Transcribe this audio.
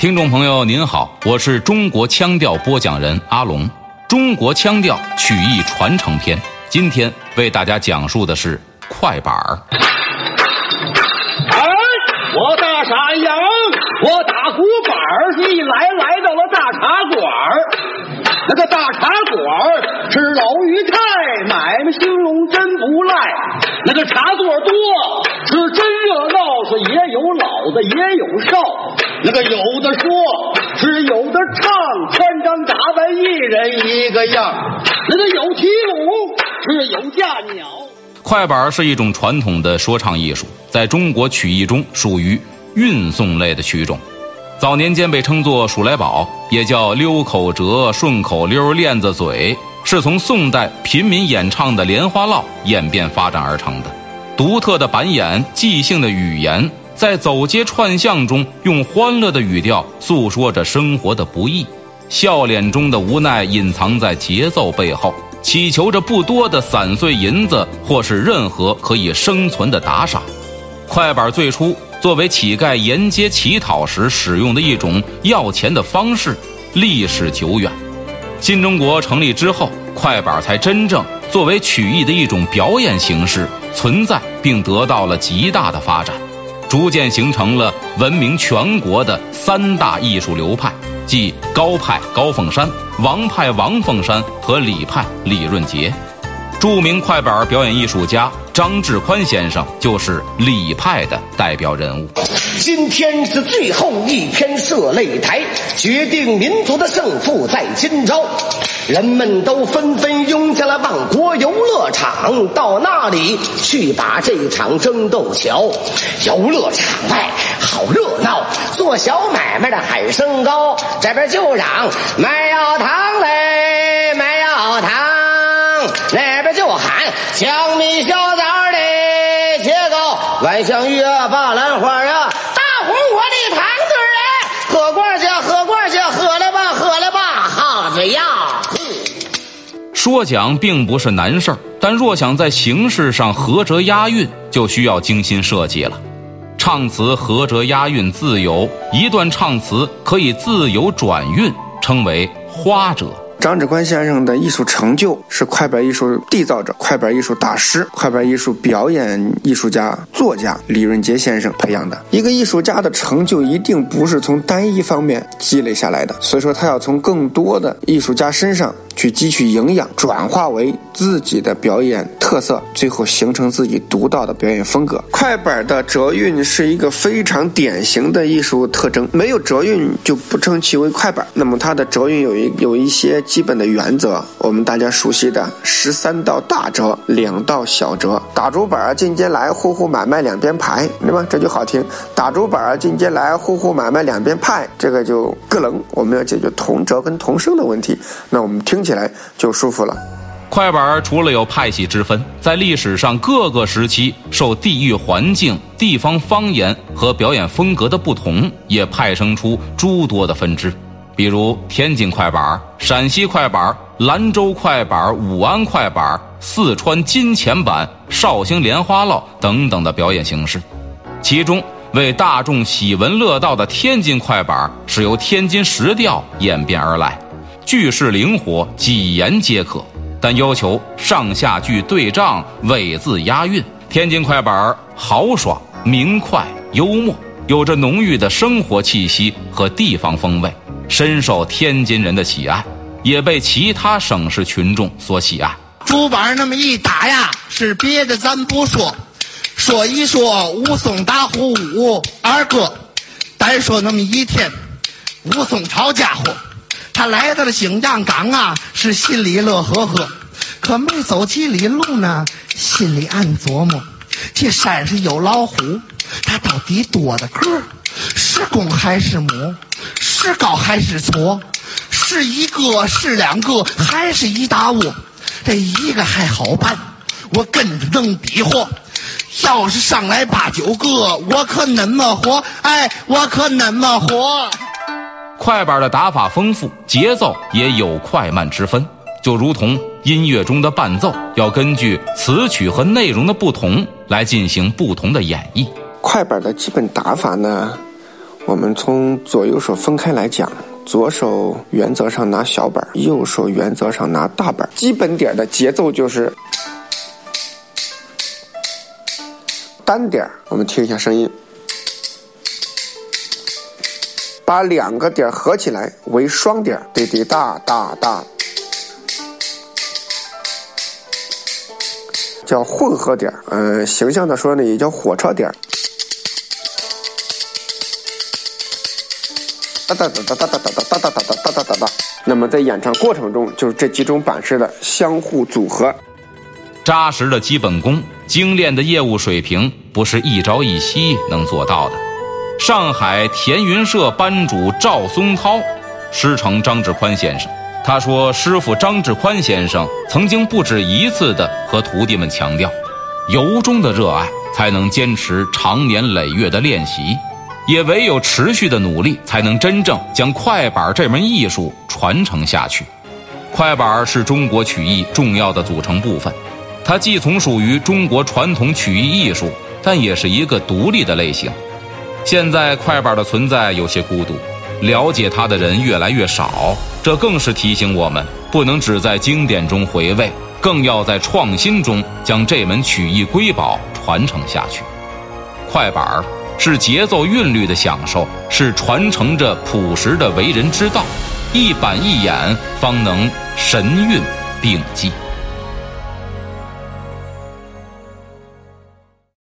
听众朋友您好，我是中国腔调播讲人阿龙。中国腔调曲艺传承篇，今天为大家讲述的是快板儿。哎，我大傻杨，我打鼓板儿一来来到了大茶馆儿。那个大茶馆儿是老于太，买卖兴隆真不赖。那个茶座多，是真热闹，是也有老的也有少。那个有的说是有的唱，穿张打扮一人一个样。那个有提舞，是有架鸟。快板是一种传统的说唱艺术，在中国曲艺中属于韵诵类的曲种。早年间被称作数来宝，也叫溜口折、顺口溜、链子嘴，是从宋代平民演唱的莲花落演变发展而成的。独特的板眼、即兴的语言，在走街串巷中用欢乐的语调诉说着生活的不易，笑脸中的无奈隐藏在节奏背后，祈求着不多的散碎银子或是任何可以生存的打赏。快板最初。作为乞丐沿街乞讨时使用的一种要钱的方式，历史久远。新中国成立之后，快板才真正作为曲艺的一种表演形式存在，并得到了极大的发展，逐渐形成了闻名全国的三大艺术流派，即高派高凤山、王派王凤山和李派李润杰。著名快板表演艺术家张志宽先生就是李派的代表人物。今天是最后一天设擂台，决定民族的胜负在今朝。人们都纷纷拥进了万国游乐场，到那里去把这场争斗瞧。游乐场外好热闹，做小买卖的喊声高，这边就嚷卖药糖嘞，卖药糖。那边就喊江米小枣嘞切糕，万香鱼啊，巴兰花呀，大红火的糖嘴儿，喝罐去，喝罐去，喝了吧，喝了吧，好子呀！说讲并不是难事儿，但若想在形式上合辙押韵，就需要精心设计了。唱词合辙押韵自由，一段唱词可以自由转韵，称为花折。张志宽先生的艺术成就是快板艺术缔造者、快板艺术大师、快板艺术表演艺术家、作家李润杰先生培养的。一个艺术家的成就一定不是从单一方面积累下来的，所以说他要从更多的艺术家身上去汲取营养，转化为自己的表演特色，最后形成自己独到的表演风格。快板的折韵是一个非常典型的艺术特征，没有折韵就不称其为快板。那么它的折韵有一有一些。基本的原则，我们大家熟悉的十三道大折，两道小折。打竹板儿进街来，户户买卖两边排，对吧？这就好听。打竹板儿进街来，户户买卖两边派，这个就个楞。我们要解决同折跟同声的问题，那我们听起起来就舒服了。快板除了有派系之分，在历史上各个时期受地域环境、地方方言和表演风格的不同，也派生出诸多的分支。比如天津快板、陕西快板、兰州快板、武安快板、四川金钱板、绍兴莲花落等等的表演形式，其中为大众喜闻乐道的天津快板是由天津石调演变而来，句式灵活，几言皆可，但要求上下句对仗，尾字押韵。天津快板豪爽、明快、幽默，有着浓郁的生活气息和地方风味。深受天津人的喜爱，也被其他省市群众所喜爱。竹板那么一打呀，是别的咱不说，说一说武松打虎武二哥，单说那么一天，武松抄家伙，他来到了景阳岗啊，是心里乐呵呵，可没走几里路呢，心里暗琢磨，这山上有老虎，它到底多的个是公还是母？是高还是错？是一个是两个还是一大窝？这一个还好办，我跟着能比划。要是上来八九个，我可怎么活，哎，我可怎么活。快板的打法丰富，节奏也有快慢之分，就如同音乐中的伴奏，要根据词曲和内容的不同来进行不同的演绎。快板的基本打法呢？我们从左右手分开来讲。左手原则上拿小板，右手原则上拿大板。基本点的节奏就是 单点，我们听一下声音。把两个点合起来为双点，滴滴哒哒哒，叫混合点。嗯，形象的说呢，也叫火车点。哒哒哒哒哒哒哒哒哒哒哒哒哒哒哒。那么在演唱过程中，就是这几种板式的相互组合。扎实的基本功，精炼的业务水平，不是一朝一夕能做到的。上海田云社班主赵松涛师承张志宽先生，他说：“师傅张志宽先生曾经不止一次的和徒弟们强调，由衷的热爱才能坚持长年累月的练习。”也唯有持续的努力，才能真正将快板这门艺术传承下去。快板是中国曲艺重要的组成部分，它既从属于中国传统曲艺艺术，但也是一个独立的类型。现在快板的存在有些孤独，了解它的人越来越少，这更是提醒我们，不能只在经典中回味，更要在创新中将这门曲艺瑰宝传承下去。快板儿。是节奏韵律的享受，是传承着朴实的为人之道，一板一眼方能神韵并济。